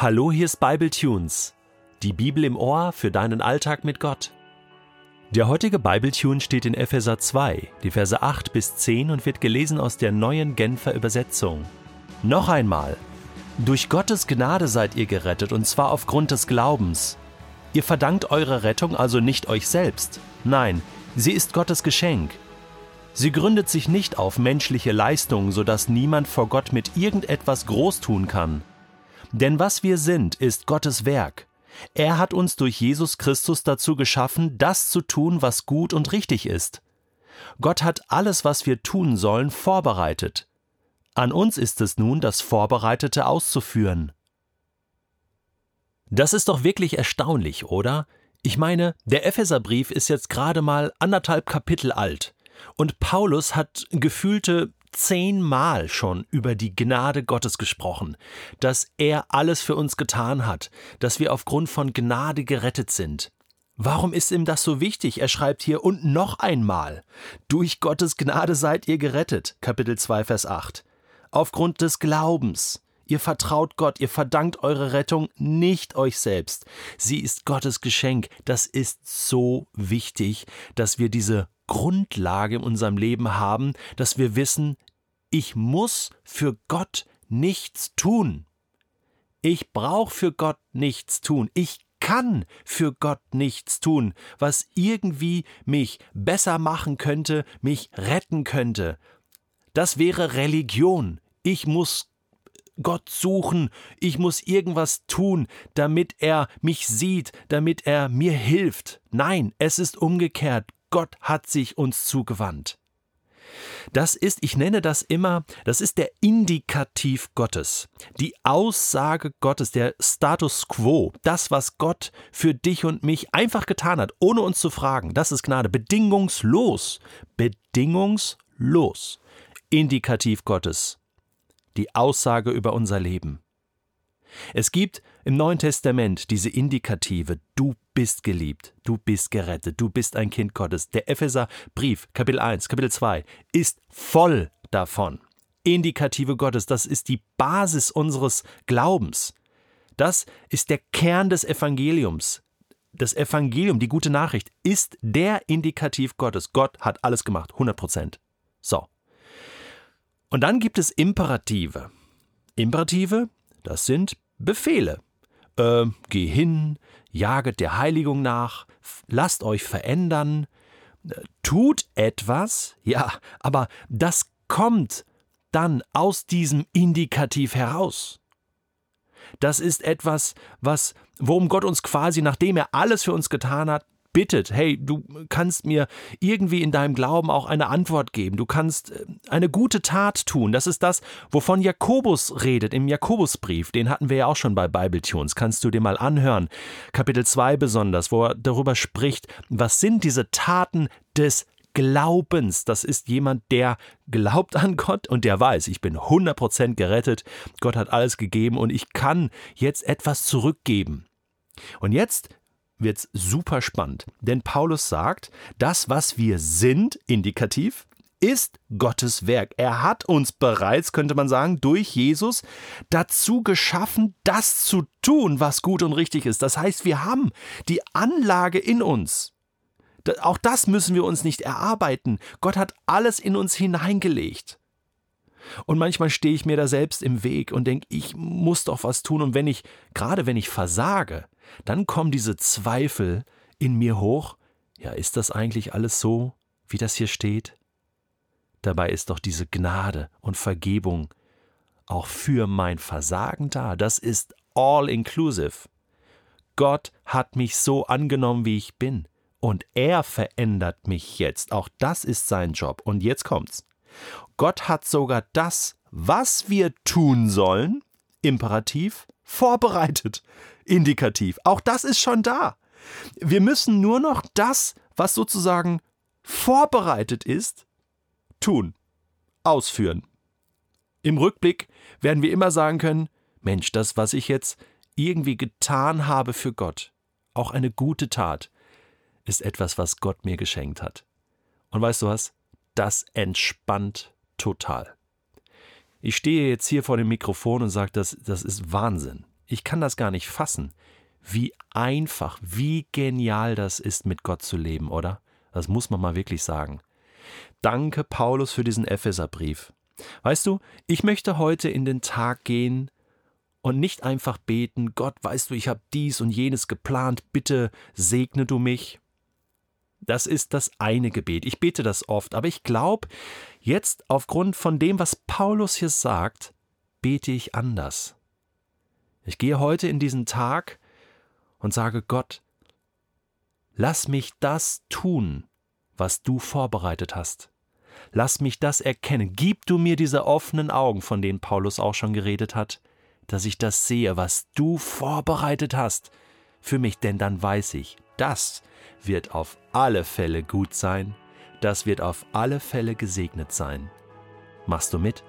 Hallo, hier ist Bible Tunes, die Bibel im Ohr für deinen Alltag mit Gott. Der heutige Bible Tune steht in Epheser 2, die Verse 8 bis 10 und wird gelesen aus der neuen Genfer Übersetzung. Noch einmal, durch Gottes Gnade seid ihr gerettet und zwar aufgrund des Glaubens. Ihr verdankt eure Rettung also nicht euch selbst, nein, sie ist Gottes Geschenk. Sie gründet sich nicht auf menschliche Leistung, sodass niemand vor Gott mit irgendetwas groß tun kann. Denn was wir sind, ist Gottes Werk. Er hat uns durch Jesus Christus dazu geschaffen, das zu tun, was gut und richtig ist. Gott hat alles, was wir tun sollen, vorbereitet. An uns ist es nun, das Vorbereitete auszuführen. Das ist doch wirklich erstaunlich, oder? Ich meine, der Epheserbrief ist jetzt gerade mal anderthalb Kapitel alt. Und Paulus hat gefühlte zehnmal schon über die Gnade Gottes gesprochen, dass er alles für uns getan hat, dass wir aufgrund von Gnade gerettet sind. Warum ist ihm das so wichtig? Er schreibt hier und noch einmal. Durch Gottes Gnade seid ihr gerettet. Kapitel 2, Vers 8. Aufgrund des Glaubens. Ihr vertraut Gott, ihr verdankt eure Rettung nicht euch selbst. Sie ist Gottes Geschenk. Das ist so wichtig, dass wir diese Grundlage in unserem Leben haben, dass wir wissen, ich muss für Gott nichts tun. Ich brauche für Gott nichts tun. Ich kann für Gott nichts tun, was irgendwie mich besser machen könnte, mich retten könnte. Das wäre Religion. Ich muss Gott suchen, ich muss irgendwas tun, damit er mich sieht, damit er mir hilft. Nein, es ist umgekehrt. Gott hat sich uns zugewandt. Das ist, ich nenne das immer, das ist der Indikativ Gottes, die Aussage Gottes, der Status quo, das, was Gott für dich und mich einfach getan hat, ohne uns zu fragen. Das ist Gnade, bedingungslos, bedingungslos. Indikativ Gottes, die Aussage über unser Leben. Es gibt im Neuen Testament diese Indikative, du bist geliebt, du bist gerettet, du bist ein Kind Gottes. Der Epheserbrief, Kapitel 1, Kapitel 2, ist voll davon. Indikative Gottes, das ist die Basis unseres Glaubens. Das ist der Kern des Evangeliums. Das Evangelium, die gute Nachricht, ist der Indikativ Gottes. Gott hat alles gemacht, 100 Prozent. So. Und dann gibt es Imperative. Imperative, das sind Befehle. Äh, geh hin, jaget der Heiligung nach, lasst euch verändern, äh, tut etwas, ja, aber das kommt dann aus diesem Indikativ heraus. Das ist etwas, was, worum Gott uns quasi, nachdem er alles für uns getan hat, bittet, hey, du kannst mir irgendwie in deinem Glauben auch eine Antwort geben, du kannst äh, eine gute Tat tun. Das ist das, wovon Jakobus redet im Jakobusbrief. Den hatten wir ja auch schon bei Bible Tunes. Kannst du dir mal anhören. Kapitel 2 besonders, wo er darüber spricht, was sind diese Taten des Glaubens. Das ist jemand, der glaubt an Gott und der weiß, ich bin 100% gerettet. Gott hat alles gegeben und ich kann jetzt etwas zurückgeben. Und jetzt wird's super spannend, denn Paulus sagt, das, was wir sind, indikativ, ist Gottes Werk. Er hat uns bereits, könnte man sagen, durch Jesus dazu geschaffen, das zu tun, was gut und richtig ist. Das heißt, wir haben die Anlage in uns. Auch das müssen wir uns nicht erarbeiten. Gott hat alles in uns hineingelegt. Und manchmal stehe ich mir da selbst im Weg und denke, ich muss doch was tun. Und wenn ich, gerade wenn ich versage, dann kommen diese Zweifel in mir hoch. Ja, ist das eigentlich alles so, wie das hier steht? Dabei ist doch diese Gnade und Vergebung auch für mein Versagen da. Das ist all inclusive. Gott hat mich so angenommen, wie ich bin. Und er verändert mich jetzt. Auch das ist sein Job. Und jetzt kommt's. Gott hat sogar das, was wir tun sollen, Imperativ, vorbereitet. Indikativ. Auch das ist schon da. Wir müssen nur noch das, was sozusagen vorbereitet ist, tun, ausführen. Im Rückblick werden wir immer sagen können, Mensch, das, was ich jetzt irgendwie getan habe für Gott, auch eine gute Tat, ist etwas, was Gott mir geschenkt hat. Und weißt du was? Das entspannt total. Ich stehe jetzt hier vor dem Mikrofon und sage, das, das ist Wahnsinn. Ich kann das gar nicht fassen, wie einfach, wie genial das ist, mit Gott zu leben, oder? Das muss man mal wirklich sagen. Danke, Paulus, für diesen Epheserbrief. Weißt du, ich möchte heute in den Tag gehen und nicht einfach beten, Gott, weißt du, ich habe dies und jenes geplant, bitte segne du mich. Das ist das eine Gebet. Ich bete das oft, aber ich glaube, jetzt aufgrund von dem, was Paulus hier sagt, bete ich anders. Ich gehe heute in diesen Tag und sage Gott, lass mich das tun, was du vorbereitet hast. Lass mich das erkennen. Gib du mir diese offenen Augen, von denen Paulus auch schon geredet hat, dass ich das sehe, was du vorbereitet hast für mich, denn dann weiß ich, das wird auf alle Fälle gut sein, das wird auf alle Fälle gesegnet sein. Machst du mit?